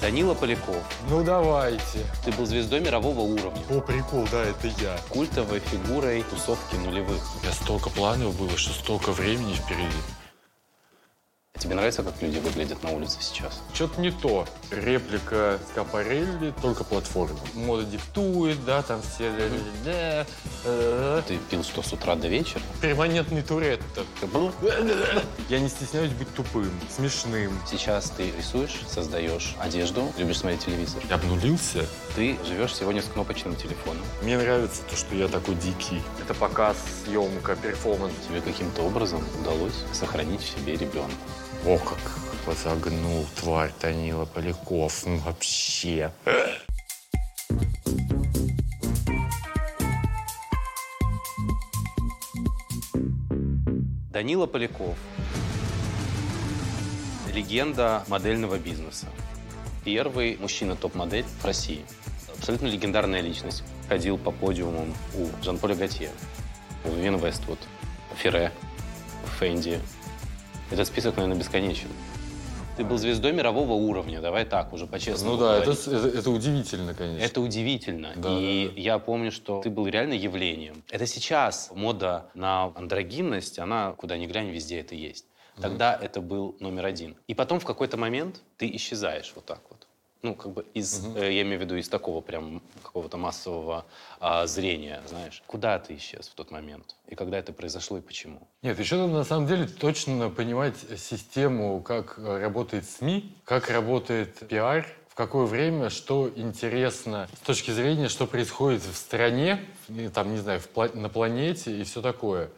Данила Поляков. Ну давайте. Ты был звездой мирового уровня. О, прикол, да, это я. Культовой фигурой тусовки нулевых. У меня столько планов было, что столько времени впереди. Тебе нравится, как люди выглядят на улице сейчас? Что-то не то. Реплика Скапарелли, только платформа. Мода диктует, да, там все... Да, э, Ты пил что, с утра до вечера? Перманентный был? Я не стесняюсь быть тупым, смешным. Сейчас ты рисуешь, создаешь одежду, любишь смотреть телевизор. Я обнулился. Ты живешь сегодня с кнопочным телефоном. Мне нравится то, что я такой дикий. Это показ, съемка, перформанс. Тебе каким-то образом удалось сохранить в себе ребенка. О, как возогнул тварь Танила Поляков. Ну, вообще. Данила Поляков. Легенда модельного бизнеса. Первый мужчина топ-модель в России. Абсолютно легендарная личность. Ходил по подиумам у Жан-Поля Готье, у Вивен Вествуд, Ферре, Фенди. Этот список, наверное, бесконечен. Ты был звездой мирового уровня, давай так, уже по-честному Ну да, это, это, это удивительно, конечно. Это удивительно. Да, и да, да. я помню, что ты был реально явлением. Это сейчас мода на андрогинность, она куда ни глянь, везде это есть. Тогда это был номер один. И потом в какой-то момент ты исчезаешь вот так вот. Ну, как бы из, э, я имею в виду из такого прям какого-то массового а, зрения, знаешь. Куда ты исчез в тот момент? И когда это произошло и почему? Нет, еще надо на самом деле точно понимать систему, как э, работает СМИ, как работает пиар, в какое время, что интересно с точки зрения, что происходит в стране, там, не знаю, в на планете и все такое.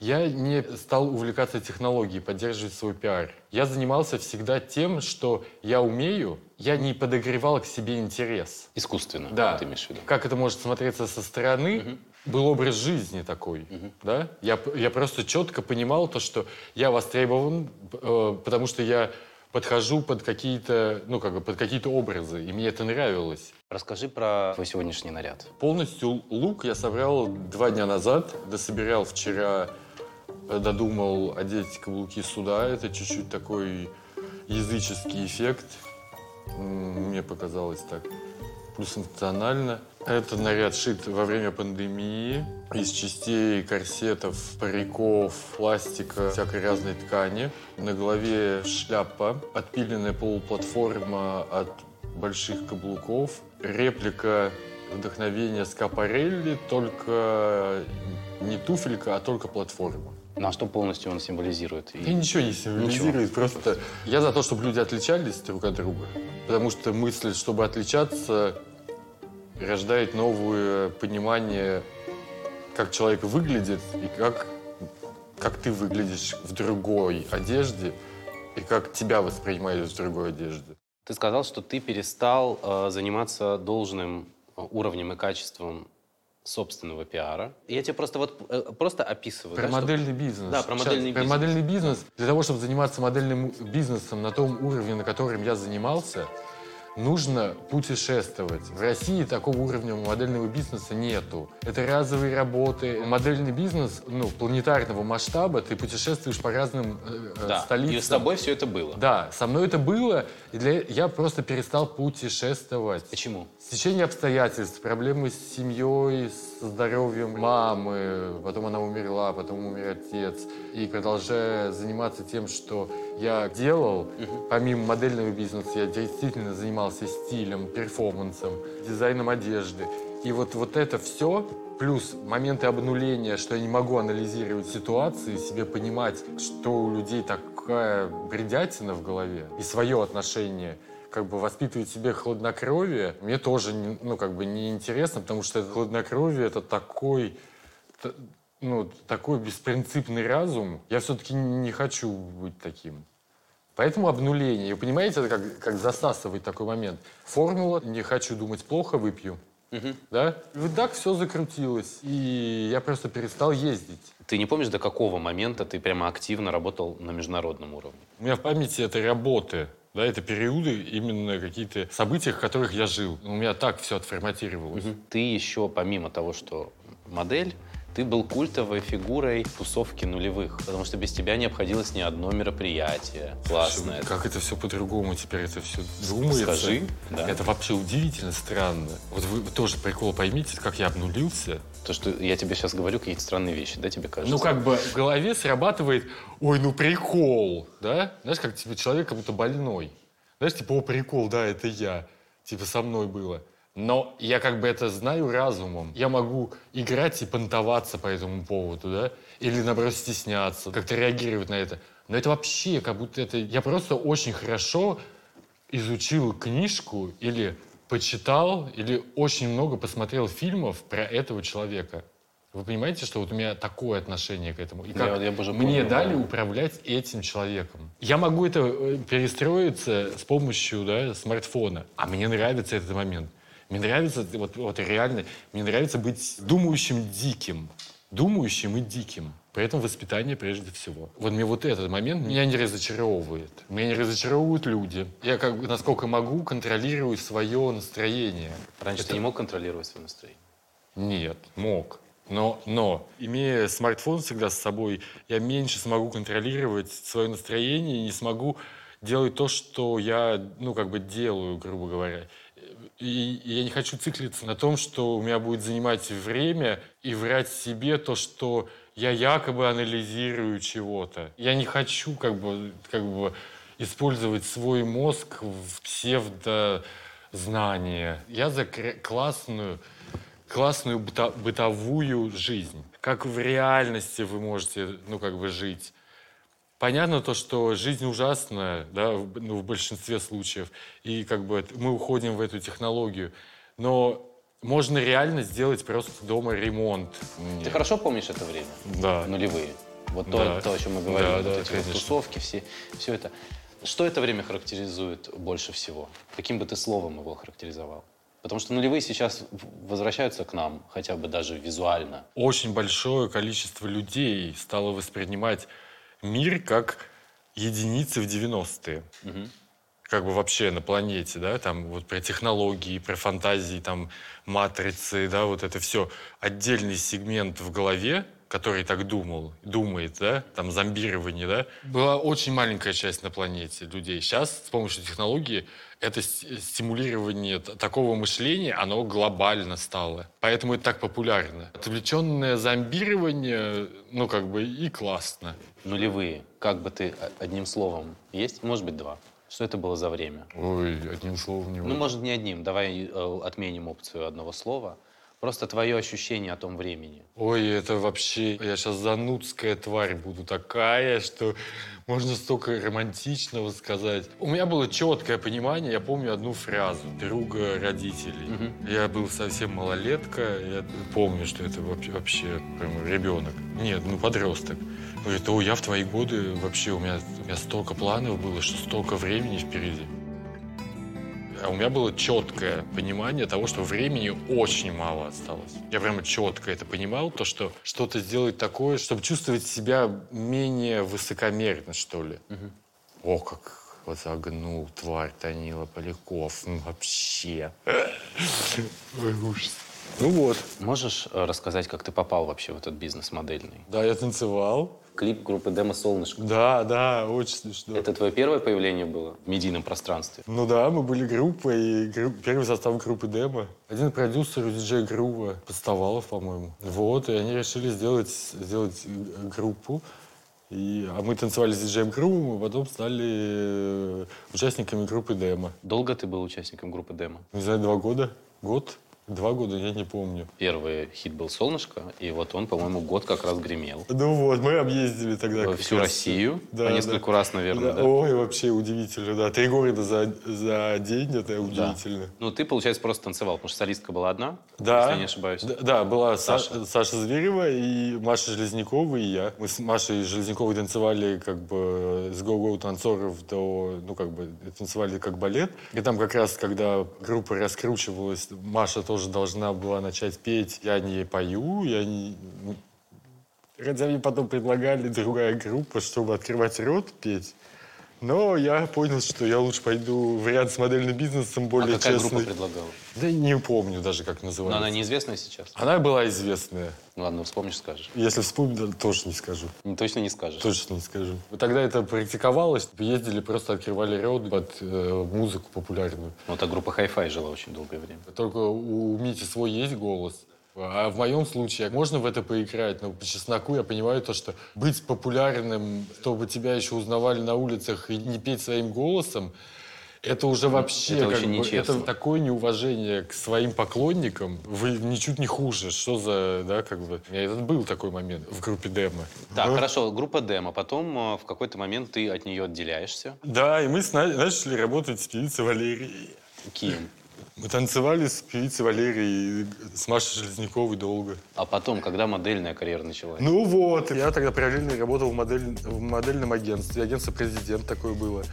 Я не стал увлекаться технологией, поддерживать свой пиар. Я занимался всегда тем, что я умею, я не подогревал к себе интерес. Искусственно, Да. ты имеешь в виду? Как это может смотреться со стороны? Был образ жизни такой, да? Я, я просто четко понимал то, что я востребован, э, потому что я подхожу под какие-то, ну как бы под какие-то образы, и мне это нравилось. Расскажи про твой сегодняшний наряд. Полностью лук я собрал два дня назад, дособирал вчера, додумал одеть каблуки сюда. Это чуть-чуть такой языческий эффект. Мне показалось так. Плюс функционально. Это наряд шит во время пандемии из частей корсетов, париков, пластика, всякой разной ткани. На голове шляпа, отпиленная полуплатформа от больших каблуков, реплика вдохновения Скапарелли, только не туфелька, а только платформа. На что полностью он символизирует? И- И ничего не символизирует, просто я за то, чтобы люди отличались друг от друга. Потому что мысль, чтобы отличаться, рождает новое понимание, как человек выглядит и как, как ты выглядишь в другой одежде и как тебя воспринимают в другой одежде. Ты сказал, что ты перестал э, заниматься должным э, уровнем и качеством собственного пиара. Я тебе просто вот э, просто описываю. Про да, модельный бизнес. Да, про Щас, модельный про бизнес. модельный бизнес. Для того, чтобы заниматься модельным бизнесом на том уровне, на котором я занимался, нужно путешествовать. В России такого уровня модельного бизнеса нету. Это разовые работы. Модельный бизнес, ну, планетарного масштаба, ты путешествуешь по разным э, э, Да, столицам. и с тобой все это было. Да, со мной это было, и для... я просто перестал путешествовать. Почему? Стечение обстоятельств, проблемы с семьей, со здоровьем мамы, потом она умерла, потом умер отец. И продолжая заниматься тем, что я делал, помимо модельного бизнеса, я действительно занимался стилем, перформансом, дизайном одежды. И вот, вот это все, плюс моменты обнуления, что я не могу анализировать ситуации, себе понимать, что у людей такая бредятина в голове и свое отношение как бы воспитывать в себе хладнокровие, мне тоже, ну, как бы неинтересно, потому что это хладнокровие — это такой, ну, такой беспринципный разум. Я все-таки не хочу быть таким. Поэтому обнуление. И понимаете, это как, как засасывать такой момент. Формула «не хочу думать плохо, выпью». Да? И вот так все закрутилось. И я просто перестал ездить. Ты не помнишь, до какого момента ты прямо активно работал на международном уровне? У меня в памяти это работы. Да, это периоды, именно какие-то события, в которых я жил. У меня так все отформатировалось. Ты еще, помимо того, что модель, Ты был культовой фигурой тусовки нулевых, потому что без тебя не обходилось ни одно мероприятие. Классное. Как это все по-другому теперь это все думается? Скажи. Да. Это вообще удивительно странно. Вот вы тоже прикол поймите, как я обнулился. То, что я тебе сейчас говорю какие-то странные вещи, да, тебе кажется? Ну, как бы в голове срабатывает, ой, ну прикол, да? Знаешь, как типа, человек как будто больной. Знаешь, типа, о, прикол, да, это я. Типа, со мной было. Но я как бы это знаю разумом. Я могу играть и понтоваться по этому поводу, да? Или, наоборот, стесняться, как-то реагировать на это. Но это вообще как будто это... Я просто очень хорошо изучил книжку или почитал или очень много посмотрел фильмов про этого человека. Вы понимаете, что вот у меня такое отношение к этому? И как Я- я уже мне понял, дали да. управлять этим человеком. Я могу это э, перестроиться с помощью да, смартфона. А мне нравится этот момент. Мне нравится, вот, вот реально, мне нравится быть думающим диким. Думающим и диким. При этом воспитание прежде всего. Вот мне вот этот момент меня не разочаровывает. Меня не разочаровывают люди. Я как бы, насколько могу, контролирую свое настроение. Раньше Это- ты не мог контролировать свое настроение. нет, мог. Но, но, имея смартфон всегда с собой, я меньше смогу контролировать свое настроение и не смогу делать то, что я, ну, как бы делаю, грубо говоря. И, я не хочу циклиться на том, что у меня будет занимать время и врать себе то, что я якобы анализирую чего-то. Я не хочу, как бы, как бы использовать свой мозг в псевдознание. Я за классную классную быто- бытовую жизнь. Как в реальности вы можете, ну, как бы жить. Понятно то, что жизнь ужасная, да, в, ну, в большинстве случаев, и как бы мы уходим в эту технологию, но можно реально сделать просто дома ремонт. Ты Нет. хорошо помнишь это время? Да. Нулевые. Вот то, Да. то, о чем мы говорили, Да, вот да, эти вот тусовки, все, все это. Что это время характеризует больше всего? Каким бы ты словом его характеризовал? Потому что нулевые сейчас возвращаются к нам, хотя бы даже визуально. Очень большое количество людей стало воспринимать мир как единицы в 90-е. Мгм. как бы вообще на планете, да, там вот про технологии, про фантазии, там матрицы, да, вот это все отдельный сегмент в голове, который так думал, думает, да, там зомбирование, да, была очень маленькая часть на планете людей. Сейчас с помощью технологии это с- стимулирование такого мышления, оно глобально стало. Поэтому это так популярно. Отвлеченное зомбирование, ну, как бы и классно. Нулевые. Как бы ты о- одним словом есть? Может быть, два. Что это было за время? Ой, одним словом не Ну, может, не одним. Давай э, отменим опцию одного слова. Просто твое ощущение о том времени. Ой, это вообще... Я сейчас занудская тварь буду такая, что можно столько романтичного сказать. У меня было четкое понимание, я помню одну фразу друга родителей. Я был совсем малолетка, я помню, что это вообще, вообще прям ребенок. Нет, ну подросток. Говорит, о, я в твои годы вообще, у меня, у меня столько планов было, что столько времени впереди. А у меня было четкое понимание того, что времени очень мало осталось. Я прямо четко это понимал, то, что что-то сделать такое, чтобы чувствовать себя менее высокомерно, что ли. О, как вот загнул тварь Танила Поляков. Ну, вообще. Ой, ужас. Ну вот. Можешь э, рассказать, как ты попал вообще в этот бизнес модельный? Да, я танцевал. Клип группы Демо «Солнышко». Да, да, очень смешно. Это твое первое появление было в медийном пространстве? Ну да, мы были группой, и гру- первый состав группы Демо. Один продюсер у диджея Грува, Подставалов, по-моему. Вот, и они решили сделать, сделать э, группу. И, а мы танцевали с диджеем Грувом, и потом стали э, участниками группы Демо. Долго ты был участником группы Демо? Не знаю, два года? Год? Два года, я не помню. Первый хит был «Солнышко», и вот он, по-моему, год как раз гремел. Ну вот, мы объездили тогда. Всю раз. Россию, Да, по да. нескольку раз, наверное, Да, да? Ой, вообще удивительно, да. Три города за, за день, это Да. удивительно. Ну, ты, получается, просто танцевал, потому что солистка была одна, Да. если я не ошибаюсь. Да, да, была Саша. Саша. Саша Зверева и Маша Железнякова и я. Мы с Машей Железняковой танцевали как бы с го-го танцоров до, ну как бы танцевали как балет. И там как раз, когда группа раскручивалась, Маша тоже должна была начать петь. Я не пою, я не... ну, Хотя мне потом предлагали другая группа, чтобы открывать рот, петь. Но я понял, что я лучше пойду в ряд с модельным бизнесом более а какая честный. группа предлагала? Да не помню даже, как Но называется. она неизвестная сейчас? Она была известная. Ну ладно, вспомнишь, скажешь. Если вспомню, тоже не скажу. Ну, Точно не скажешь. Точно не скажу. Тогда это практиковалось. Ездили, просто открывали роды под э, музыку популярную. Ну, так группа Hi-Fi жила очень долгое время. Только у Мити свой есть голос. А в моем случае можно в это поиграть, но по чесноку я понимаю то, что быть популярным, чтобы тебя еще узнавали на улицах и не петь своим голосом, это уже вообще это как бы, нечестно. это такое неуважение к своим поклонникам. Вы ничуть не хуже. Что за, да, как бы. У меня этот был такой момент в группе демо. Так, Ну, хорошо, группа демо. Потом э, в какой-то момент ты от нее отделяешься. Да, и мы начали работать с певицей Валерией. Ким. Мы танцевали с певицей Валерией, с Машей Железняковой долго. А потом, когда модельная карьера началась? Ну вот, я тогда параллельно работал в, модель, в модельном агентстве, агентство «Президент» такое было.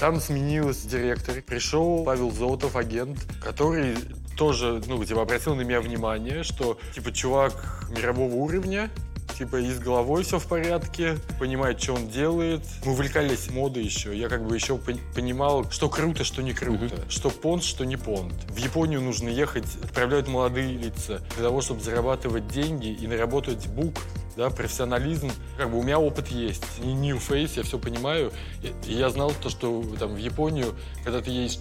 Там сменилась директор, пришел Павел Золотов, агент, который тоже, ну, типа, обратил на меня внимание, что, типа, чувак мирового уровня, типа, и с головой все в порядке, понимает, что он делает. Мы увлекались модой еще. Я как бы еще пон- понимал, что круто, что не круто. Что понт, что не понт. В Японию нужно ехать, отправляют молодые лица для того, чтобы зарабатывать деньги и наработать бук, да, профессионализм. Как бы у меня опыт есть. Не new face, я все понимаю. И и я знал то, что там в Японию, когда ты едешь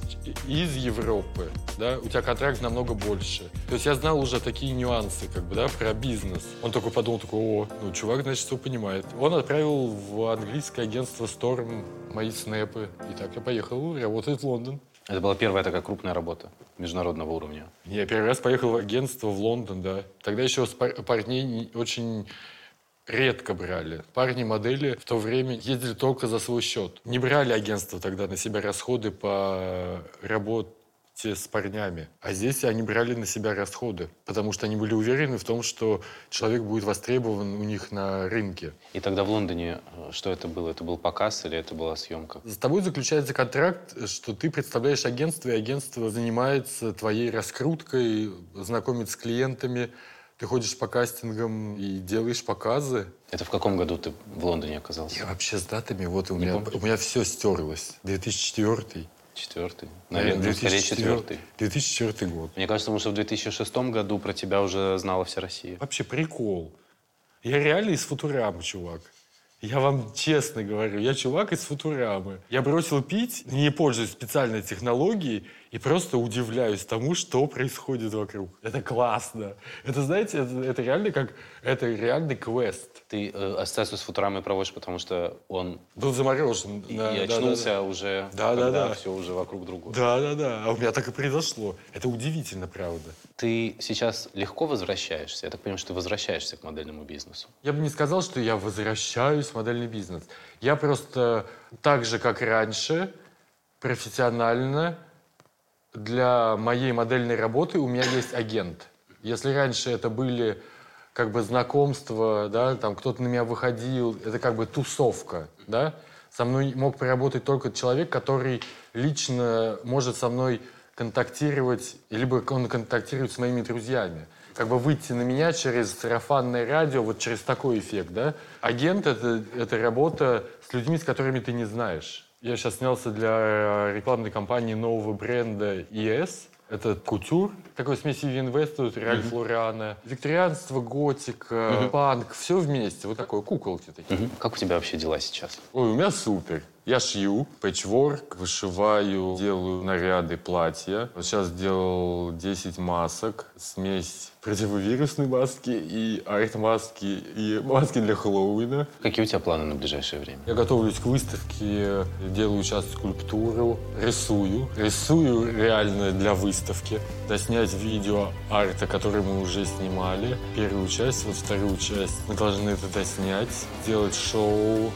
из Европы, да, у тебя контракт намного больше. То есть я знал уже такие нюансы, как бы, да, про бизнес. Он такой подумал, такой, о, ну, чувак, значит, все понимает. Он отправил в английское агентство Storm мои снэпы. И так я поехал работать в Лондон. Это была первая такая крупная работа международного уровня. Я первый раз поехал в агентство в Лондон, да. Тогда еще с пар- парней не- очень редко брали. Парни-модели в то время ездили только за свой счет. Не брали агентство тогда на себя расходы по работе с парнями. А здесь они брали на себя расходы, потому что они были уверены в том, что человек будет востребован у них на рынке. И тогда в Лондоне э, что это было? Это был показ или это была съемка? С тобой заключается контракт, что ты представляешь агентство, и агентство занимается твоей раскруткой, знакомит с клиентами, ты ходишь по кастингам и делаешь показы. Это в каком году ты в Лондоне оказался? Я вообще с датами, вот у Не меня, у меня все стерлось. 2004. Четвертый. Наверное, ну, скорее четвертый. 2004 год. Мне кажется, потому что в 2006 году про тебя уже знала вся Россия. Вообще прикол. Я реально из Футурамы, чувак. Я вам честно говорю, я чувак из Футурамы. Я бросил пить, не пользуясь специальной технологией, и просто удивляюсь тому, что происходит вокруг. Это классно. Это, знаете, это, это реально как... Это реальный квест. Ты э, ассоциацию с Футурамой проводишь, потому что он Был заморожен. и, Да, и да, да, очнулся да. уже, Да, да, когда да. все уже вокруг другого. Да, да, да. А у меня так и произошло. Это удивительно, правда. Ты сейчас легко возвращаешься? Я так понимаю, что ты возвращаешься к модельному бизнесу. Я бы не сказал, что я возвращаюсь модельный бизнес. Я просто так же, как раньше, профессионально для моей модельной работы у меня есть агент. Если раньше это были как бы знакомства, да, там кто-то на меня выходил, это как бы тусовка, да, со мной мог поработать только человек, который лично может со мной контактировать, либо он контактирует с моими друзьями. Как бы выйти на меня через сарафанное радио, вот через такой эффект, да. Агент это, — это работа с людьми, с которыми ты не знаешь. Я сейчас снялся для рекламной кампании нового бренда ES. Это кутюр, такой смесь Vivienne Westwood, Ральф Лориана. Викторианство, готика, панк, все вместе. Вот такое, куколки такие. Мгм. Как у тебя вообще дела сейчас? Ой, у меня супер. Я шью, пэтчворк, вышиваю, делаю наряды, платья. Вот сейчас сделал 10 масок, смесь противовирусной маски и арт-маски, и маски для Хэллоуина. Какие у тебя планы на ближайшее время? Я готовлюсь к выставке, делаю сейчас скульптуру, рисую. Рисую реально для выставки. Доснять видео арта, который мы уже снимали. Первую часть, вот вторую часть. Мы должны это доснять, сделать шоу.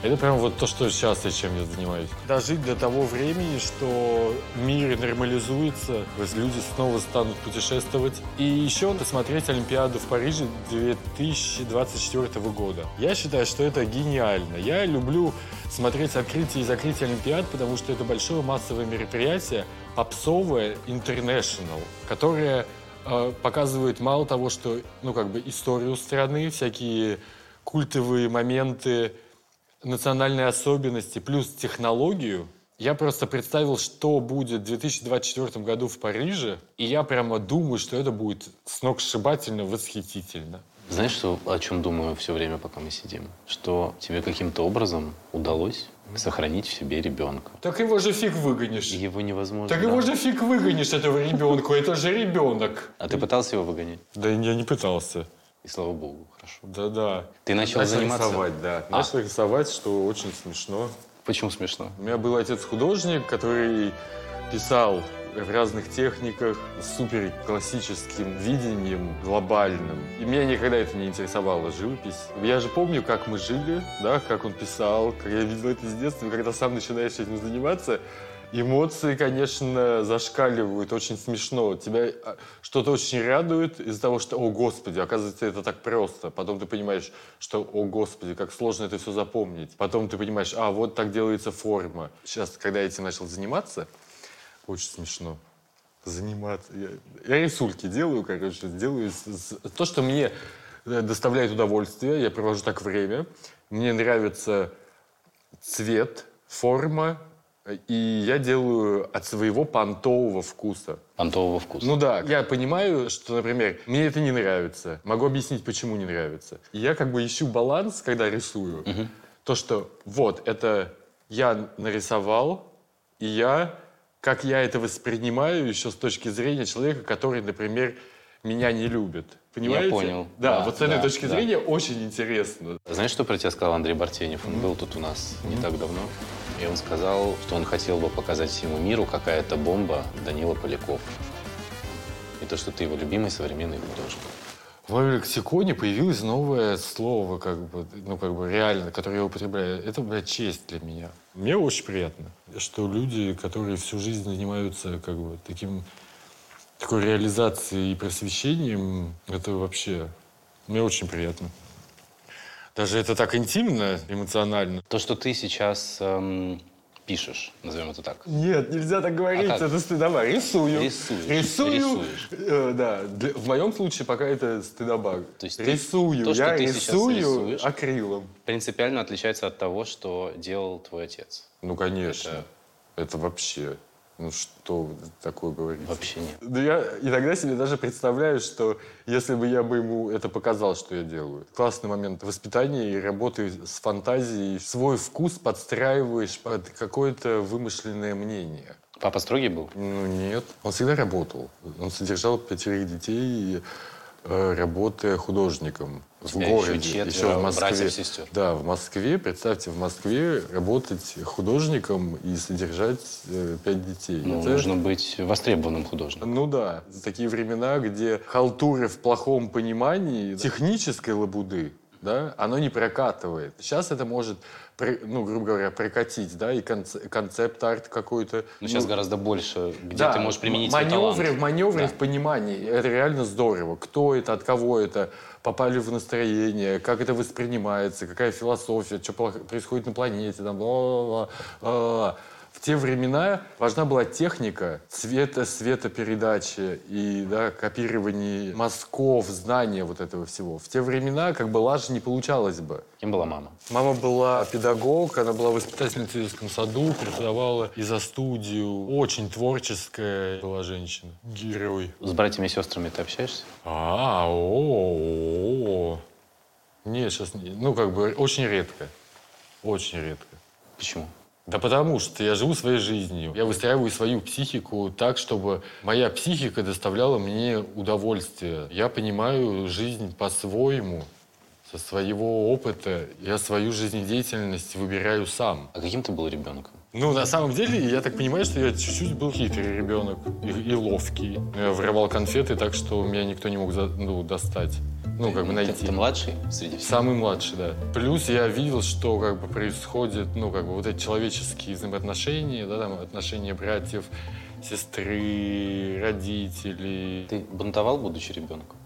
Это прям вот то, что сейчас я чем я занимаюсь. Дожить до того времени, что мир нормализуется, люди снова станут путешествовать. И еще посмотреть Олимпиаду в Париже 2024 года. Я считаю, что это гениально. Я люблю смотреть открытие и закрытие Олимпиад, потому что это большое массовое мероприятие, попсовое, international, которое э, показывает мало того, что, ну, как бы историю страны, всякие культовые моменты, национальные особенности плюс технологию, я просто представил, что будет в 2024 году в Париже, и я прямо думаю, что это будет сногсшибательно восхитительно. Знаешь, что, о чем думаю все время, пока мы сидим? Что тебе каким-то образом удалось сохранить в себе ребенка. Так его же фиг выгонишь. Его невозможно. Так да. его же фиг выгонишь, этого ребенка. Это же ребенок. А ты пытался его выгонять? Да я не пытался. И слава богу, хорошо. Да-да. Ты начал заниматься? рисовать, да. А. Начал рисовать, что очень смешно. Почему смешно? У меня был отец-художник, который писал в разных техниках с супер классическим видением, глобальным. И меня никогда это не интересовало, живопись. Я же помню, как мы жили, да, как он писал, как я видел это с детства. И когда сам начинаешь этим заниматься, Эмоции, конечно, зашкаливают, очень смешно. Тебя а, что-то очень радует из-за того, что, о, Господи, оказывается, это так просто. Потом ты понимаешь, что, о, Господи, как сложно это все запомнить. Потом ты понимаешь, а, вот так делается форма. Сейчас, когда я этим начал заниматься, очень смешно. Заниматься. Я, я рисульки делаю, короче, делаю то, что мне э, доставляет удовольствие. Я провожу так время. Мне нравится цвет, форма, и я делаю от своего понтового вкуса. Понтового вкуса. Ну да, я понимаю, что, например, мне это не нравится. Могу объяснить, почему не нравится. И я как бы ищу баланс, когда рисую. То, что вот, это я нарисовал, и я, как я это воспринимаю еще с точки зрения человека, который, например, меня не любит. Понимаете? понял. Да, Да, вот с этой да, точки да. зрения очень интересно. Знаешь, что про тебя сказал Андрей Бартенев? Он был тут у нас не так давно. И он сказал, что он хотел бы показать всему миру, какая это бомба Данила Поляков. И то, что ты его любимый современный художник. В моем лексиконе появилось новое слово, как бы, ну, как бы реально, которое я употребляю. Это, блядь, честь для меня. Мне очень приятно, что люди, которые всю жизнь занимаются, как бы, таким, такой реализацией и просвещением, это вообще, мне очень приятно. Даже это так интимно, эмоционально. То, что ты сейчас эм, пишешь, назовем это так. Нет, нельзя так говорить, А как? это стыдоба. Рисую. Рисуешь. Рисую. Рисуешь. э, да, Для- в моем случае пока это стыдоба. То есть ты- рисую. то, что я ты рисую акрилом. Принципиально отличается от того, что делал твой отец. Ну, конечно. Это- Это, вообще... Ну, что вы такое говорите? Вообще нет. Да я иногда себе даже представляю, что если бы я бы ему это показал, что я делаю. Классный момент воспитания и работы с фантазией. Свой вкус подстраиваешь под какое-то вымышленное мнение. Папа строгий был? Ну, нет. Он всегда работал. Он содержал пятерых детей, э, работая художником в тебя городе. еще четверо в Москве. братьев, сестер. Да, в Москве. Представьте, в Москве работать художником и содержать э, пять детей. Ну, Это- нужно быть востребованным художником. ну да, такие времена, где халтуры в плохом понимании технической лабуды, да, оно не прокатывает. Сейчас это может, ну, грубо говоря, прокатить, да, и конце- концепт-арт какой-то. Но сейчас Ну, гораздо больше, где да, ты можешь применить маневры, маневры Да. в понимании. Это реально здорово. Кто это, от кого это, попали в настроение, как это воспринимается, какая философия, что происходит на планете, там, бла-бла-бла. В те времена важна была техника цвета, светопередачи и да, копирование мазков, знания вот этого всего. В те времена как бы лажа не получалось бы. Кем была мама? Мама была педагог, она была воспитательницей в детском саду, преподавала и за студию. Очень творческая была женщина. Герой. С братьями и сестрами ты общаешься? А, о, о. Нет, сейчас не. Ну, как бы очень редко. Очень редко. Почему? Да потому что я живу своей жизнью. Я выстраиваю свою психику так, чтобы моя психика доставляла мне удовольствие. Я понимаю жизнь по-своему, со своего опыта. Я свою жизнедеятельность выбираю сам. А каким ты был ребенком? Ну, на самом деле, я так понимаю, что я чуть-чуть был хитрый ребенок и, и ловкий. Я воровал конфеты так, что меня никто не мог за- ну, достать. Ну, как бы Ты, найти. ты младший среди всех? Самый младший, да. Плюс я видел, что как бы происходит, ну, как бы вот эти человеческие взаимоотношения, да, там, отношения братьев, сестры, родителей. Ты бунтовал, будучи ребенком?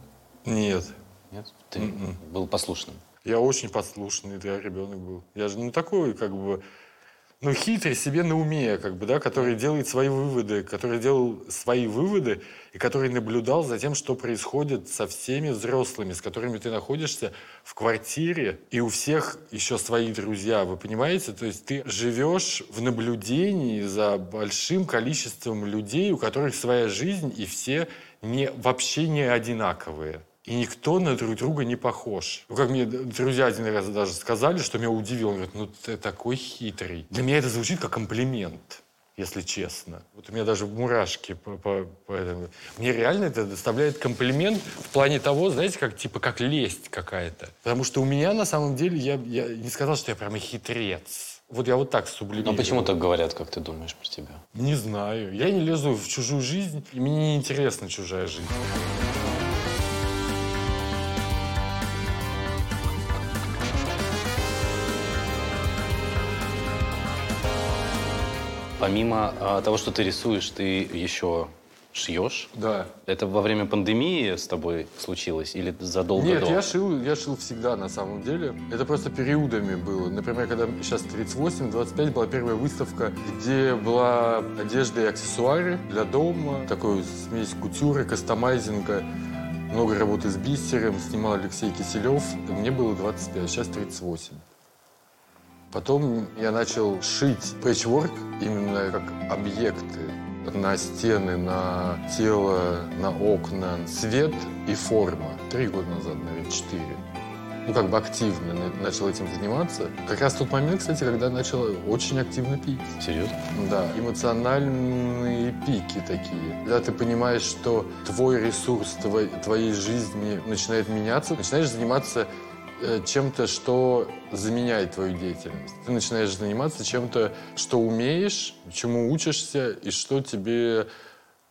Нет. Нет? Ты Мгм. был послушным. Я очень послушный, да, ребенок был. Я же, ну, такой, как бы, ну, хитрый себе на уме, как бы, да, который делает свои выводы, который делал свои выводы и который наблюдал за тем, что происходит со всеми взрослыми, с которыми ты находишься в квартире, и у всех еще свои друзья, вы понимаете? То есть ты живешь в наблюдении за большим количеством людей, у которых своя жизнь, и все не, вообще не одинаковые. И никто на друг друга не похож. Ну, как мне друзья один раз даже сказали, что меня удивило. Он говорит, ну ты такой хитрый. Для меня это звучит как комплимент, если честно. Вот у меня даже мурашки по, по, по этому. Мне реально это доставляет комплимент в плане того, знаете, как типа как лесть какая-то. Потому что у меня на самом деле, я, я не сказал, что я прямо хитрец. Вот я вот так сублимирую. Но почему так говорят, как ты думаешь про тебя? Не знаю. Я не лезу в чужую жизнь, и мне не интересна чужая жизнь. Помимо а, того, что ты рисуешь, ты еще шьешь? Да. Это во время пандемии с тобой случилось или задолго Нет, до? я шил, я шил всегда на самом деле. Это просто периодами было. Например, когда сейчас 38-25 была первая выставка, где была одежда и аксессуары для дома, такой смесь кутюры, кастомайзинга, много работы с бисером, снимал Алексей Киселев. Мне было 25, сейчас 38. Потом я начал шить пэтчворк именно как объекты на стены, на тело, на окна, цвет и форма. Три года назад, наверное, четыре. Ну, как бы активно начал этим заниматься. Как раз тот момент, кстати, когда начал очень активно пить. Серьезно? Да. Эмоциональные пики такие. Когда ты понимаешь, что твой ресурс твой, твоей жизни начинает меняться, начинаешь заниматься чем-то, что заменяет твою деятельность. Ты начинаешь заниматься чем-то, что умеешь, чему учишься и что тебе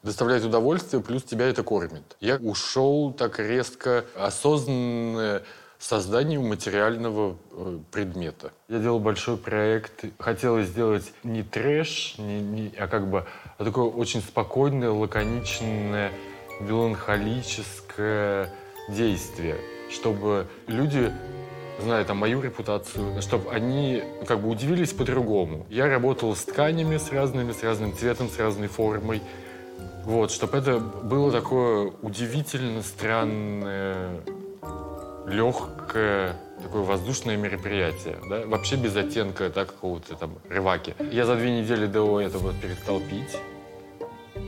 доставляет удовольствие, плюс тебя это кормит. Я ушел так резко, осознанное созданию материального э, предмета. Я делал большой проект. Хотелось сделать не трэш, не, не, а как бы а такое очень спокойное, лаконичное, меланхолическое действие чтобы люди зная там мою репутацию, чтобы они как бы удивились по-другому. Я работал с тканями с разными, с разным цветом, с разной формой. Вот, чтобы это было такое удивительно странное, легкое, такое воздушное мероприятие, да? вообще без оттенка да, какого-то там рываки. Я за две недели до этого перестал пить,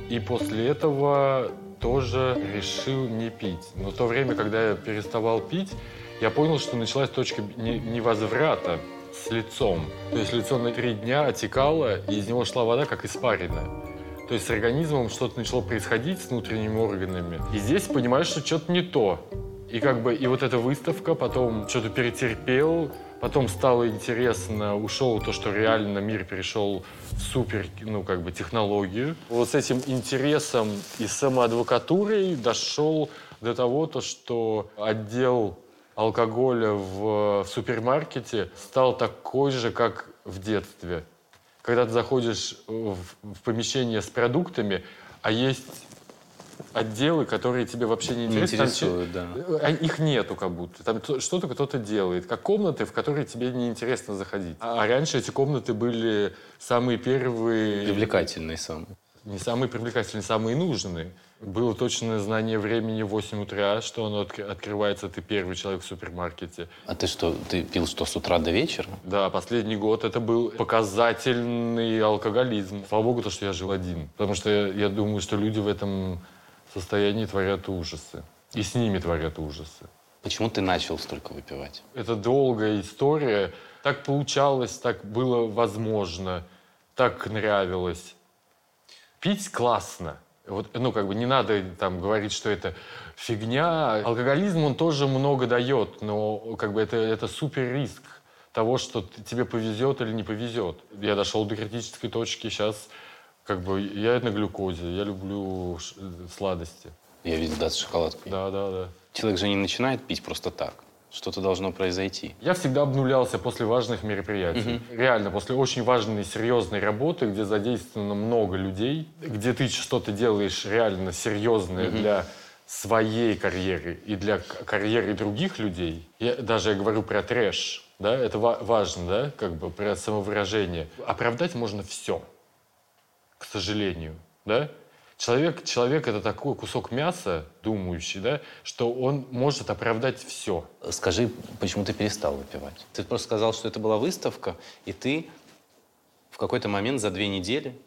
и после этого тоже решил не пить. Но в то время, когда я переставал пить, я понял, что началась точка невозврата с лицом. То есть лицо на три дня отекало, и из него шла вода, как испарина. То есть с организмом что-то начало происходить с внутренними органами. И здесь понимаешь, что что-то не то. И как бы и вот эта выставка, потом что-то перетерпел, Потом стало интересно, ушел то, что реально мир перешел в супер, ну, как бы, технологию. Вот с этим интересом и самоадвокатурой дошел до того, то, что отдел алкоголя в, в супермаркете стал такой же, как в детстве. Когда ты заходишь в, в помещение с продуктами, а есть отделы, которые тебе вообще не интересны. Не интересуют, да. А их нету как будто. Там что-то кто-то делает. Как комнаты, в которые тебе не интересно заходить. А, а раньше эти комнаты были самые первые... Привлекательные самые. Не самые привлекательные, самые нужные. Было точное знание времени в 8 утра, что оно от, открывается, ты первый человек в супермаркете. А ты что, ты пил что, с утра до вечера? Да, последний год это был показательный алкоголизм. Слава богу, то, что я жил один. Потому что я, я думаю, что люди в этом состоянии творят ужасы. И с ними творят ужасы. Почему ты начал столько выпивать? Это долгая история. Так получалось, так было возможно, так нравилось. Пить классно. Вот, ну, как бы не надо там говорить, что это фигня. Алкоголизм, он тоже много дает, но как бы это, это супер риск того, что тебе повезет или не повезет. Я дошел до критической точки, сейчас как бы я на глюкозе, я люблю сладости. Я видел, да, с шоколадкой. Да, да, да. Человек же не начинает пить просто так. Что-то должно произойти. Я всегда обнулялся после важных мероприятий. Угу. Реально, после очень важной, серьезной работы, где задействовано много людей, где ты что-то делаешь реально серьезное угу. для своей карьеры и для карьеры других людей. Я даже я говорю про трэш да, это ва- важно, да, как бы про самовыражение. Оправдать можно все, к сожалению, да. Человек, человек это такой кусок мяса, думающий, да, что он может оправдать все. Скажи, почему ты перестал выпивать? Ты просто сказал, что это была выставка, и ты в какой-то момент за две недели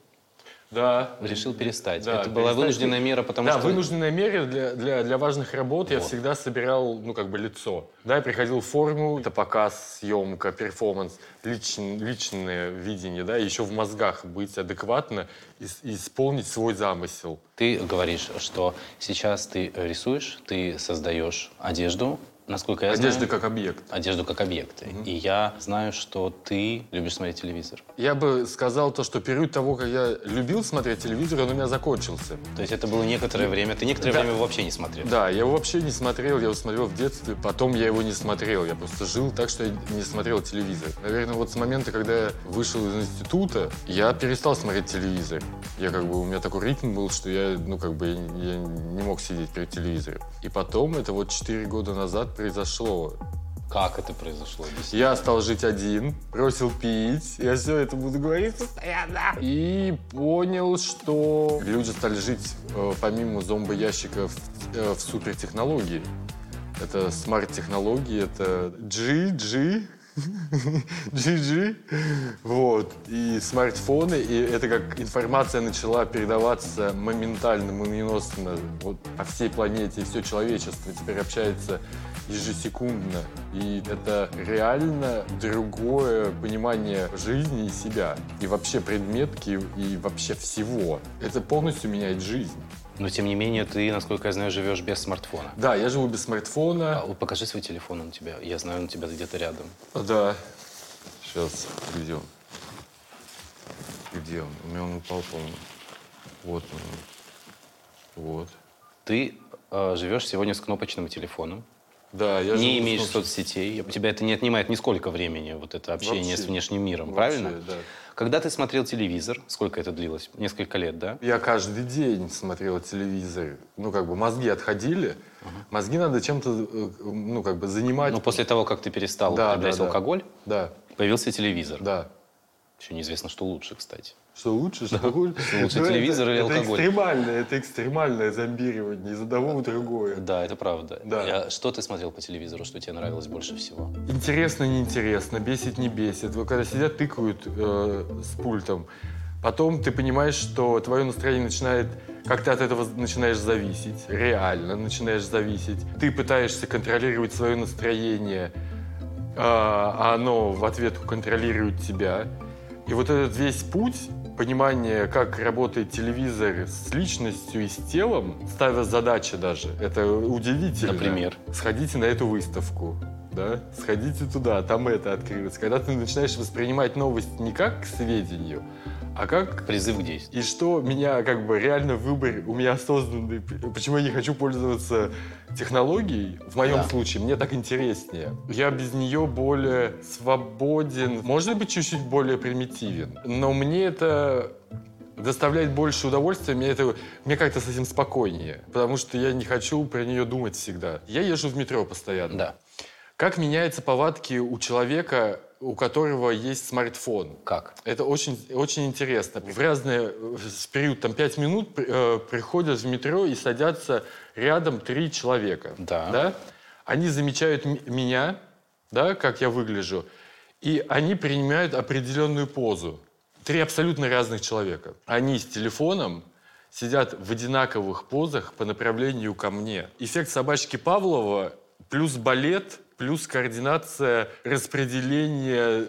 Да. решил перестать. Да, это была перестать. вынужденная мера, потому да, что... вынужденная мера для, для, для важных работ я Вот. всегда собирал, ну, как бы лицо. Да, я приходил в форму, это показ, съемка, перформанс, личн- личное видение, да, еще в мозгах быть адекватно и, и исполнить свой замысел. Ты говоришь, что сейчас ты рисуешь, ты создаешь одежду, насколько я Одежда знаю. как объект. Одежду как объекты. И я знаю, что ты любишь смотреть телевизор. Я бы сказал то, что период того, как я любил смотреть телевизор, он у меня закончился. То есть это было некоторое время. Ты некоторое Да. время его вообще не смотрел. Да, я его вообще не смотрел, я его смотрел в детстве, потом я его не смотрел, я просто жил так, что я не смотрел телевизор. Наверное, вот с момента, когда я вышел из института, я перестал смотреть телевизор. Я как бы, у меня такой ритм был, что я, ну как бы, я не мог сидеть перед телевизором. И потом, это вот 4 года назад произошло. Как это произошло? Я стал жить один, бросил пить, я все это буду говорить постоянно. И понял, что люди стали жить э, помимо зомбоящиков э, в супертехнологии. Это смарт-технологии, это G, G, GG, вот, и смартфоны, и это как информация начала передаваться моментально, молниеносно вот, по всей планете, и все человечество теперь общается ежесекундно, и это реально другое понимание жизни и себя, и вообще предметки, и вообще всего. Это полностью меняет жизнь. Но тем не менее, ты, насколько я знаю, живешь без смартфона. Да, я живу без смартфона. А, покажи свой телефон, он у тебя. Я знаю, он у тебя где-то рядом. Да. Сейчас, где он? Где он? У меня он упал, по-моему. Вот он. Вот. Ты э, живешь сегодня с кнопочным телефоном, Да, я не имеешь соцсетей, у тебя это не отнимает нисколько времени, вот это общение Вообще. с внешним миром, Вообще, правильно? да. Когда ты смотрел телевизор, сколько это длилось? Несколько лет, да? Я каждый день смотрел телевизор. Ну, как бы мозги отходили. Мозги надо чем-то, э, ну, как бы занимать. Но после того, как ты перестал Да, употреблять да, да. алкоголь, Да, появился телевизор. да. Еще неизвестно, что лучше, кстати. Что лучше, что хуже? лучше, Ну, телевизор это, или это алкоголь? экстремальное, это экстремальное зомбирование из одного в другое. Да, это правда. Да. А что ты смотрел по телевизору, что тебе нравилось больше всего? Интересно, неинтересно, бесит, не бесит. Вот когда сидят, тыкают э, с пультом, потом ты понимаешь, что твое настроение начинает, как ты от этого начинаешь зависеть, реально начинаешь зависеть. Ты пытаешься контролировать свое настроение, а а оно в ответ контролирует тебя. И вот этот весь путь, понимание, как работает телевизор с личностью и с телом, ставя задачи даже, это удивительно. Например? Сходите на эту выставку, да, сходите туда, там это открылось. Когда ты начинаешь воспринимать новость не как к сведению, а как Призыв к действию. и что меня как бы реально выбор у меня осознанный, почему я не хочу пользоваться технологией, в моем Да. случае, мне так интереснее. Я без нее более свободен, может быть, чуть-чуть более примитивен, но мне это доставляет больше удовольствия, мне, это, мне как-то с этим спокойнее, потому что я не хочу про нее думать всегда. Я езжу в метро постоянно. Да. Как меняются повадки у человека, у которого есть смартфон? Как? Это очень, очень интересно. В разные в период там 5 минут э, приходят в метро и садятся рядом три человека. Да. Они замечают меня, да, как я выгляжу, и они принимают определенную позу. Три абсолютно разных человека. Они с телефоном сидят в одинаковых позах по направлению ко мне. Эффект собачки Павлова плюс балет, плюс координация распределения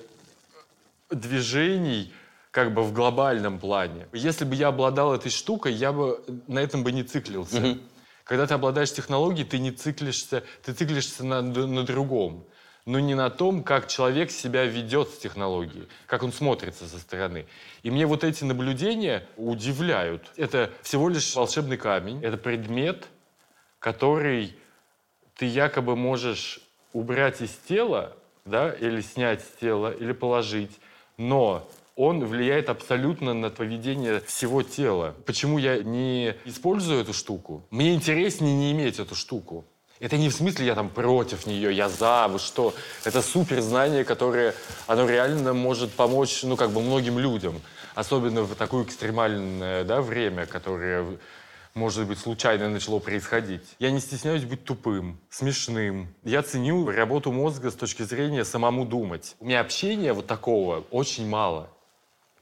движений как бы в глобальном плане. Если бы я обладал этой штукой, я бы на этом бы не циклился. Мгм. Когда ты обладаешь технологией, ты не циклишься, ты циклишься на, на другом. Но не на том, как человек себя ведет с технологией, как он смотрится со стороны. И мне вот эти наблюдения удивляют. Это всего лишь волшебный камень, это предмет, который ты якобы можешь убрать из тела, да, или снять с тела, или положить, но он влияет абсолютно на поведение всего тела. Почему я не использую эту штуку? Мне интереснее не иметь эту штуку. Это не в смысле я там против нее, я за, вы что. Это супер знание, которое, оно реально может помочь, ну, как бы многим людям. Особенно в такое экстремальное, да, время, которое, может быть, случайно начало происходить. Я не стесняюсь быть тупым, смешным. Я ценю работу мозга с точки зрения самому думать. У меня общения вот такого очень мало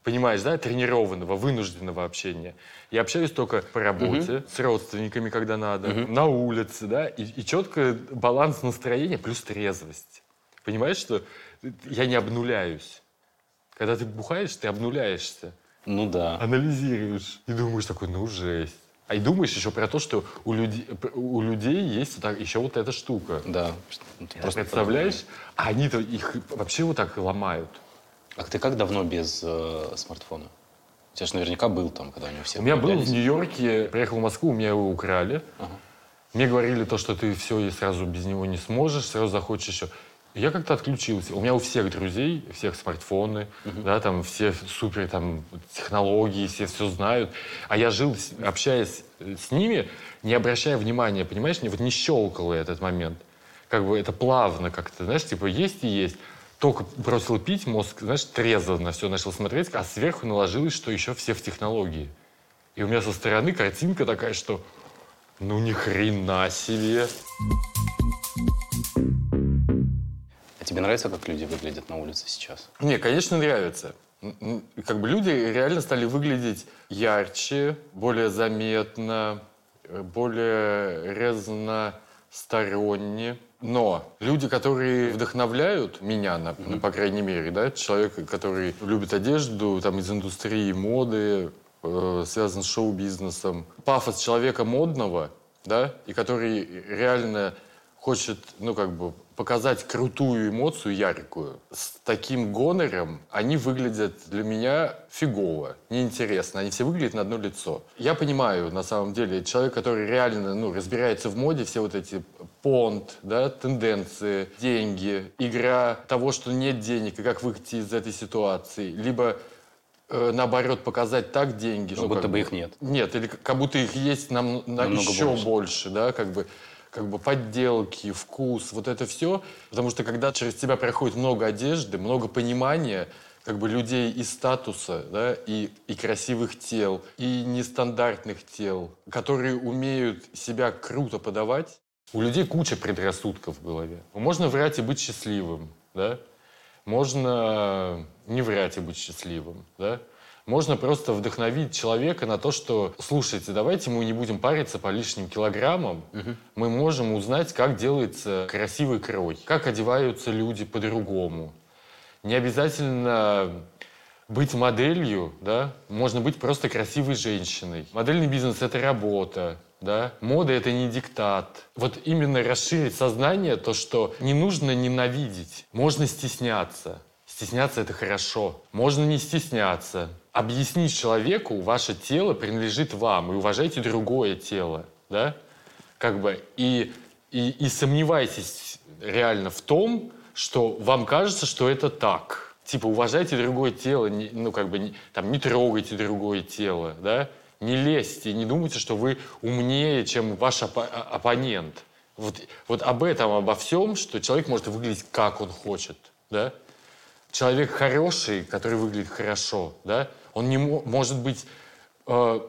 понимаешь, да, тренированного, вынужденного общения. Я общаюсь только по работе, угу. с родственниками, когда надо, угу. на улице, да, и, и четко баланс настроения плюс трезвость. Понимаешь, что я не обнуляюсь. Когда ты бухаешь, ты обнуляешься. Ну да. Анализируешь. И думаешь такой, ну жесть. А и думаешь еще про то, что у людей, у людей есть вот еще вот эта штука. Да. Ты просто представляешь? А они-то их вообще вот так ломают. А ты как давно без э, смартфона? У тебя же наверняка был там, когда они все У меня был в Нью-Йорке, приехал в Москву, у меня его украли. Ага. Мне говорили то, что ты все и сразу без него не сможешь, сразу захочешь еще. Я как-то отключился. У меня у всех друзей, всех смартфоны, uh-huh. да, там все супер там технологии, все все знают. А я жил, общаясь с ними, не обращая внимания, понимаешь, не, вот не щелкало этот момент. Как бы это плавно как-то, знаешь, типа есть и есть только бросил пить, мозг, знаешь, трезво на все начал смотреть, а сверху наложилось, что еще все в технологии. И у меня со стороны картинка такая, что ну ни хрена себе. Тебе нравится, как люди выглядят на улице сейчас? Не, конечно, нравится. Как бы люди реально стали выглядеть ярче, более заметно, более разносторонне. Но люди, которые вдохновляют меня, на, mm-hmm. по крайней мере, да, человек, который любит одежду, там из индустрии моды, э, связан с шоу-бизнесом, пафос человека модного, да, и который реально хочет, ну, как бы, показать крутую эмоцию, яркую. С таким гонором они выглядят для меня фигово, неинтересно. Они все выглядят на одно лицо. Я понимаю, на самом деле, человек, который реально ну, разбирается в моде, все вот эти понт, да, тенденции, деньги, игра того, что нет денег, и как выйти из этой ситуации. Либо э, наоборот, показать так деньги, ну, что будто бы, бы их нет. Нет, или как будто их есть нам, нам еще больше. больше, да, как бы как бы подделки, вкус, вот это все. Потому что когда через тебя проходит много одежды, много понимания, как бы людей и статуса, да, и, и красивых тел, и нестандартных тел, которые умеют себя круто подавать. У людей куча предрассудков в голове. Можно врать и быть счастливым, да? Можно не врать и быть счастливым, да? Можно просто вдохновить человека на то, что, слушайте, давайте мы не будем париться по лишним килограммам. Угу. Мы можем узнать, как делается красивый крой, как одеваются люди по-другому. Не обязательно быть моделью, да, можно быть просто красивой женщиной. Модельный бизнес — это работа, да. Мода — это не диктат. Вот именно расширить сознание, то, что не нужно ненавидеть, можно стесняться. Стесняться — это хорошо. Можно не стесняться объяснить человеку, ваше тело принадлежит вам, и уважайте другое тело, да? Как бы, и, и, и сомневайтесь реально в том, что вам кажется, что это так. Типа, уважайте другое тело, не, ну, как бы, не, там, не трогайте другое тело, да? Не лезьте, не думайте, что вы умнее, чем ваш оп- оппонент. Вот, вот об этом, обо всем, что человек может выглядеть, как он хочет, да? Человек хороший, который выглядит хорошо, да? Он не может быть э,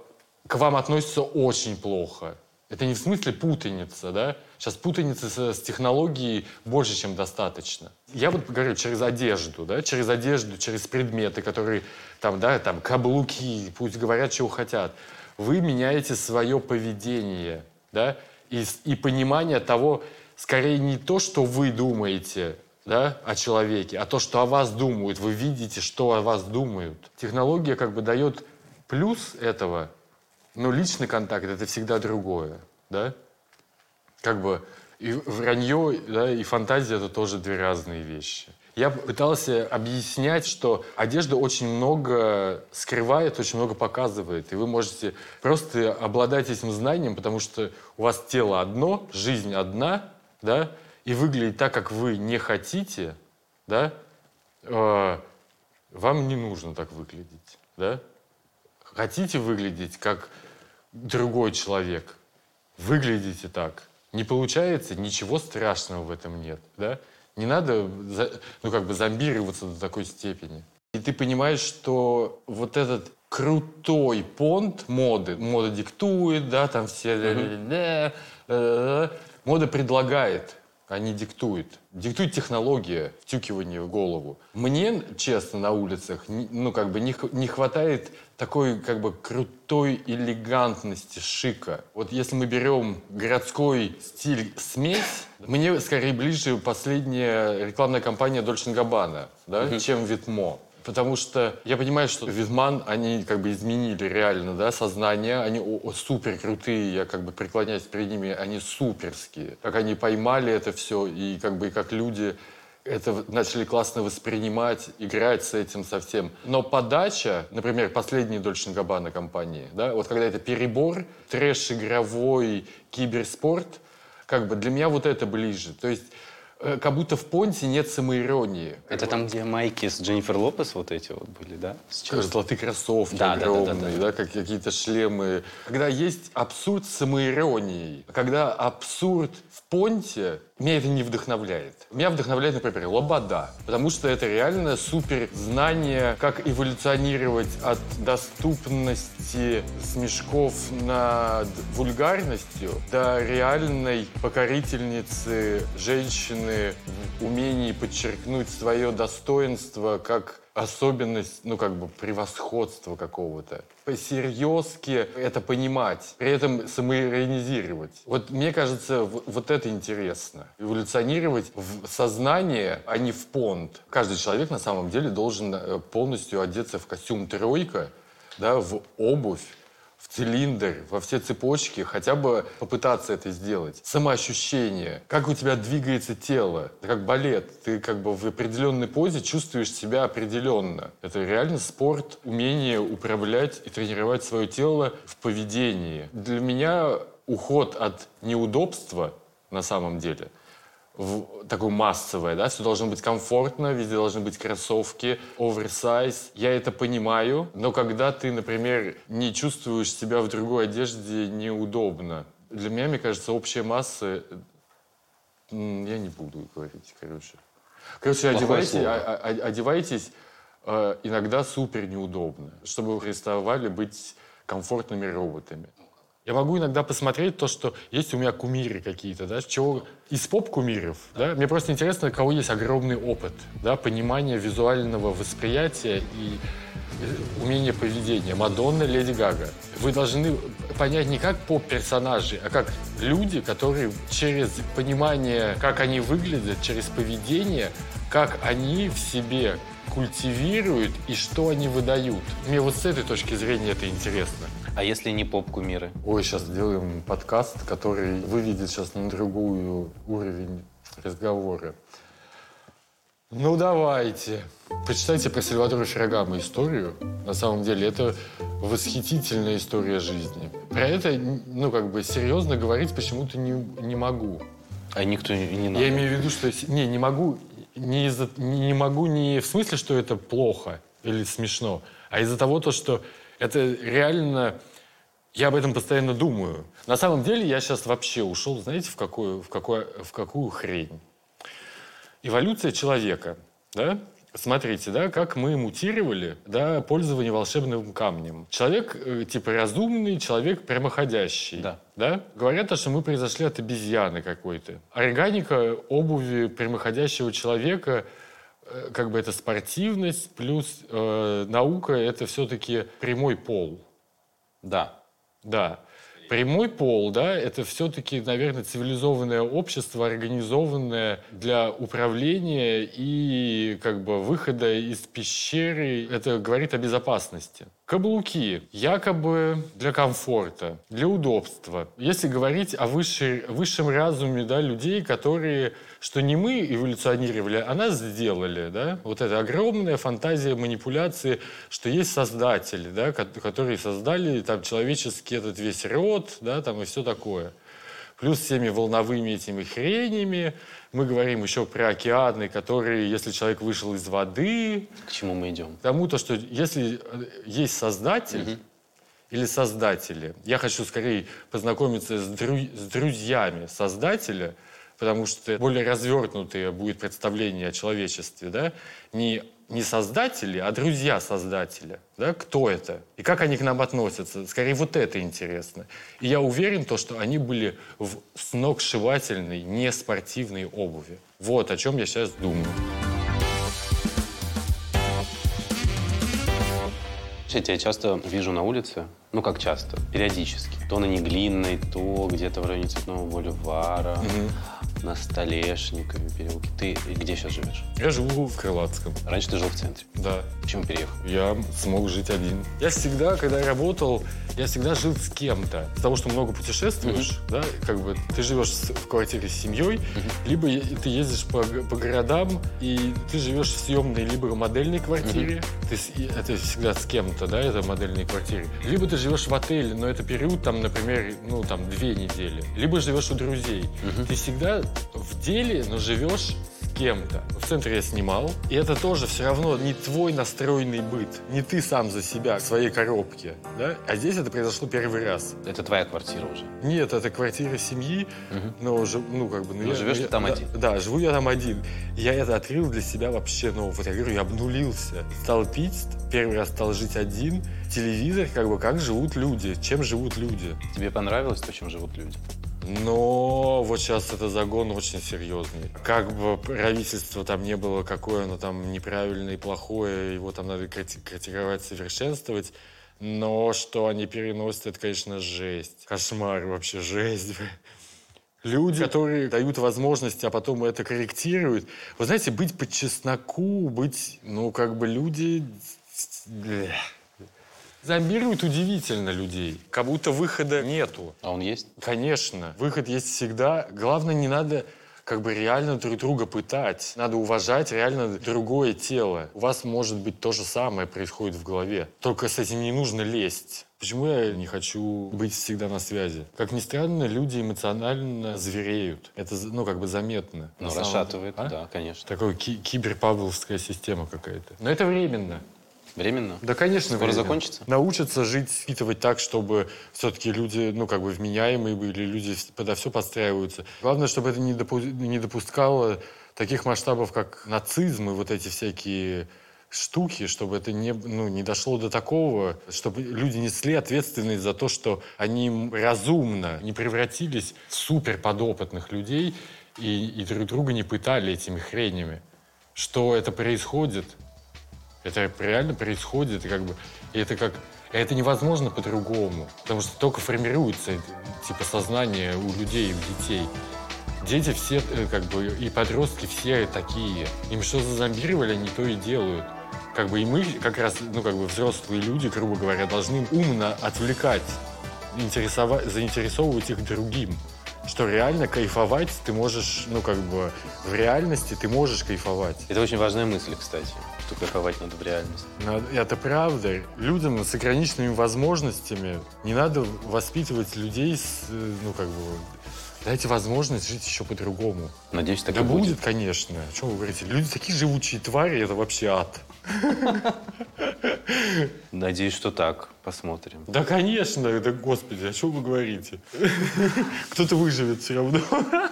к вам относится очень плохо. Это не в смысле путаница, да? Сейчас путаницы с, с технологией больше, чем достаточно. Я вот говорю через одежду, да, через одежду, через предметы, которые там, да, там каблуки, пусть говорят, чего хотят. Вы меняете свое поведение, да, и, и понимание того, скорее не то, что вы думаете, да, о человеке, а то, что о вас думают. Вы видите, что о вас думают. Технология как бы дает плюс этого, но личный контакт — это всегда другое. Да? Как бы и вранье да, и фантазия — это тоже две разные вещи. Я пытался объяснять, что одежда очень много скрывает, очень много показывает. И вы можете просто обладать этим знанием, потому что у вас тело одно, жизнь одна, да, и выглядеть так, как вы не хотите, да, э, вам не нужно так выглядеть, да. Хотите выглядеть как другой человек, выглядите так. Не получается, ничего страшного в этом нет, да? Не надо, ну, как бы зомбироваться до такой степени. И ты понимаешь, что вот этот крутой понт моды, мода диктует, да, там все... Mm-hmm. Мода предлагает а не диктует. Диктует технология, втюкивание в голову. Мне, честно, на улицах, ну, как бы не, не хватает такой, как бы, крутой элегантности, шика. Вот если мы берем городской стиль смесь, мне скорее ближе последняя рекламная кампания Dolce Gabbana, да, чем Витмо потому что я понимаю, что Визман, они как бы изменили реально, да, сознание, они супер крутые, я как бы преклоняюсь перед ними, они суперские. Как они поймали это все, и как бы и как люди это начали классно воспринимать, играть с этим совсем. Но подача, например, последней Дольчин Габбана компании, да, вот когда это перебор, трэш-игровой киберспорт, как бы для меня вот это ближе. То есть как будто в Понте нет самоиронии. Это там, где майки с Дженнифер Лопес вот эти вот были, да? Сейчас? Золотые кроссовки да, огромные, да, да, да, да. да, как какие-то шлемы. Когда есть абсурд с самоиронией, когда абсурд в Понте, меня это не вдохновляет. Меня вдохновляет, например, Лобода, потому что это реально супер знание, как эволюционировать от доступности смешков над вульгарностью до реальной покорительницы женщины в умении подчеркнуть свое достоинство как особенность, ну, как бы превосходства какого-то. По-серьезки это понимать, при этом самоиронизировать. Вот мне кажется, вот это интересно. Эволюционировать в сознание, а не в понт. Каждый человек на самом деле должен э, полностью одеться в костюм тройка, да, в обувь, цилиндр, во все цепочки, хотя бы попытаться это сделать. Самоощущение, как у тебя двигается тело, это как балет. Ты как бы в определенной позе чувствуешь себя определенно. Это реально спорт, умение управлять и тренировать свое тело в поведении. Для меня уход от неудобства на самом деле – в, такое массовое, да, все должно быть комфортно, везде должны быть кроссовки, оверсайз. Я это понимаю, но когда ты, например, не чувствуешь себя в другой одежде неудобно, для меня, мне кажется, общая масса, я не буду говорить, короче. Короче, одевайте, а, а, одевайтесь э, иногда супер неудобно, чтобы вы переставали быть комфортными роботами. Я могу иногда посмотреть то, что есть у меня кумиры какие-то, да, чего из поп-кумиров, да. да, мне просто интересно, у кого есть огромный опыт, да, понимание визуального восприятия и э, умение поведения. Мадонна, Леди Гага. Вы должны понять не как поп-персонажи, а как люди, которые через понимание, как они выглядят, через поведение, как они в себе культивируют и что они выдают. Мне вот с этой точки зрения это интересно. А если не поп-кумиры? Ой, сейчас сделаем подкаст, который выведет сейчас на другую уровень разговора. Ну, давайте. Почитайте про Сальвадора Феррагама историю. На самом деле, это восхитительная история жизни. Про это, ну, как бы, серьезно говорить почему-то не, не могу. А никто не, не надо? Я имею в виду, что... Не, не могу не, из-за, не могу не в смысле, что это плохо или смешно, а из-за того, то, что это реально... Я об этом постоянно думаю. На самом деле я сейчас вообще ушел, знаете, в какую, в какую, в какую хрень? Эволюция человека, да? Смотрите, да, как мы мутировали, да, пользование волшебным камнем. Человек, э, типа, разумный, человек прямоходящий. Да. да? Говорят, что мы произошли от обезьяны какой-то. Органика обуви прямоходящего человека как бы это спортивность, плюс э, наука это все-таки прямой пол. Да. Да. Прямой пол, да, это все-таки, наверное, цивилизованное общество, организованное для управления и как бы выхода из пещеры. Это говорит о безопасности. Каблуки якобы для комфорта, для удобства. Если говорить о высшей, высшем разуме да, людей, которые что не мы эволюционировали, а нас сделали, да? Вот эта огромная фантазия манипуляции, что есть создатели, да, которые создали там человеческий этот весь род, да, там и все такое. Плюс всеми волновыми этими хренями. Мы говорим еще про океаны, которые, если человек вышел из воды... К чему мы идем? К тому, то, что если э, есть создатель, угу. или создатели. Я хочу скорее познакомиться с, дру- с друзьями создателя, потому что более развернутое будет представление о человечестве, да, не, не создатели, а друзья создателя, да, кто это и как они к нам относятся. Скорее, вот это интересно. И я уверен, то, что они были в сногсшибательной, не спортивной обуви. Вот о чем я сейчас думаю. Я тебя часто вижу на улице, ну как часто, периодически. То на Неглинной, то где-то в районе Цветного бульвара, на Столешникове переулке. Ты где сейчас живешь? Я живу в Крылатском, Раньше ты жил в центре. да. Почему переехал? Я смог жить один. Я всегда, когда работал, я всегда жил с кем-то. Потому что много путешествуешь, да, как бы ты живешь в квартире с семьей, либо е- ты ездишь по, по городам, и ты живешь в съемной либо модельной квартире, ты с- и это всегда с кем-то, да, это модельные квартиры. Либо ты живешь в отеле, но это период, там, например, ну, там, две недели. Либо живешь у друзей. Ты всегда в деле, но живешь с кем-то. В центре я снимал, и это тоже все равно не твой настроенный быт, не ты сам за себя в своей коробке, да? А здесь это произошло первый раз. Это твоя квартира уже. Нет, это квартира семьи, но уже, ну, как бы... Ну, Но живешь я- ты там да, один. Да, живу я там один. Я это открыл для себя вообще, ну, вот я говорю, я обнулился. Стал пить, первый раз стал жить один. Телевизор, как бы, как живут люди, чем живут люди. Тебе понравилось то, чем живут люди? Но вот сейчас это загон очень серьезный. Как бы правительство там не было, какое оно там неправильное и плохое, его там надо крити- критиковать, совершенствовать. Но что они переносят, это, конечно, жесть. Кошмар вообще, жесть. Люди, которые дают возможности, а потом это корректируют. Вы знаете, быть по чесноку, быть, ну, как бы люди... Блeh. Зомбируют удивительно людей. Как будто выхода нету. А он есть? Конечно, выход есть всегда. Главное, не надо как бы реально друг друга пытать. Надо уважать реально другое тело. У вас может быть то же самое происходит в голове. Только с этим не нужно лезть. Почему я не хочу быть всегда на связи? Как ни странно, люди эмоционально звереют. Это, ну, как бы заметно. Ну, расшатывает, А? да, конечно. Такая ки- киберпавловская система какая-то. Но это временно. Временно? Да, конечно. Скоро временно. закончится? Научатся жить, впитывать так, чтобы все-таки люди, ну, как бы вменяемые были, люди подо все подстраиваются. Главное, чтобы это не, допу- не допускало таких масштабов, как нацизм и вот эти всякие штуки, чтобы это не, ну, не дошло до такого, чтобы люди несли ответственность за то, что они разумно не превратились в суперподопытных людей и, и друг друга не пытали этими хренями. Что это происходит, это реально происходит, и как бы и это как это невозможно по-другому, потому что только формируется типа сознание у людей, у детей. Дети все, э, как бы, и подростки все такие. Им что зазомбировали, они то и делают. Как бы и мы, как раз, ну, как бы взрослые люди, грубо говоря, должны умно отвлекать, интересовать, заинтересовывать их другим. Что реально кайфовать ты можешь, ну, как бы, в реальности ты можешь кайфовать. Это очень важная мысль, кстати, что кайфовать надо в реальности. Надо- Это правда. Людям с ограниченными возможностями не надо воспитывать людей с, э, ну, как бы, дайте возможность жить еще по-другому. Надеюсь, так да и будет. будет, конечно. О чем вы говорите? Люди такие живучие твари, это вообще ад. Надеюсь, что так. Посмотрим. Да, конечно, да, господи, о чем вы говорите? Кто-то выживет все равно.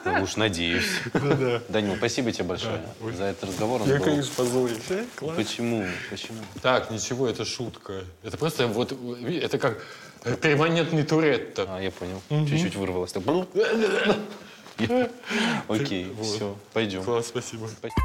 Ну, уж надеюсь. Да-да. Данил, спасибо тебе большое Ой. за этот разговор. Я, был- конечно, позорюсь. Э, класс. Почему? Почему? Так, ничего, это шутка. Это просто вот, это как перманентный туретто. А, я понял. Чуть-чуть вырвалось. Окей, все, пойдем. Класс, спасибо. Спасибо.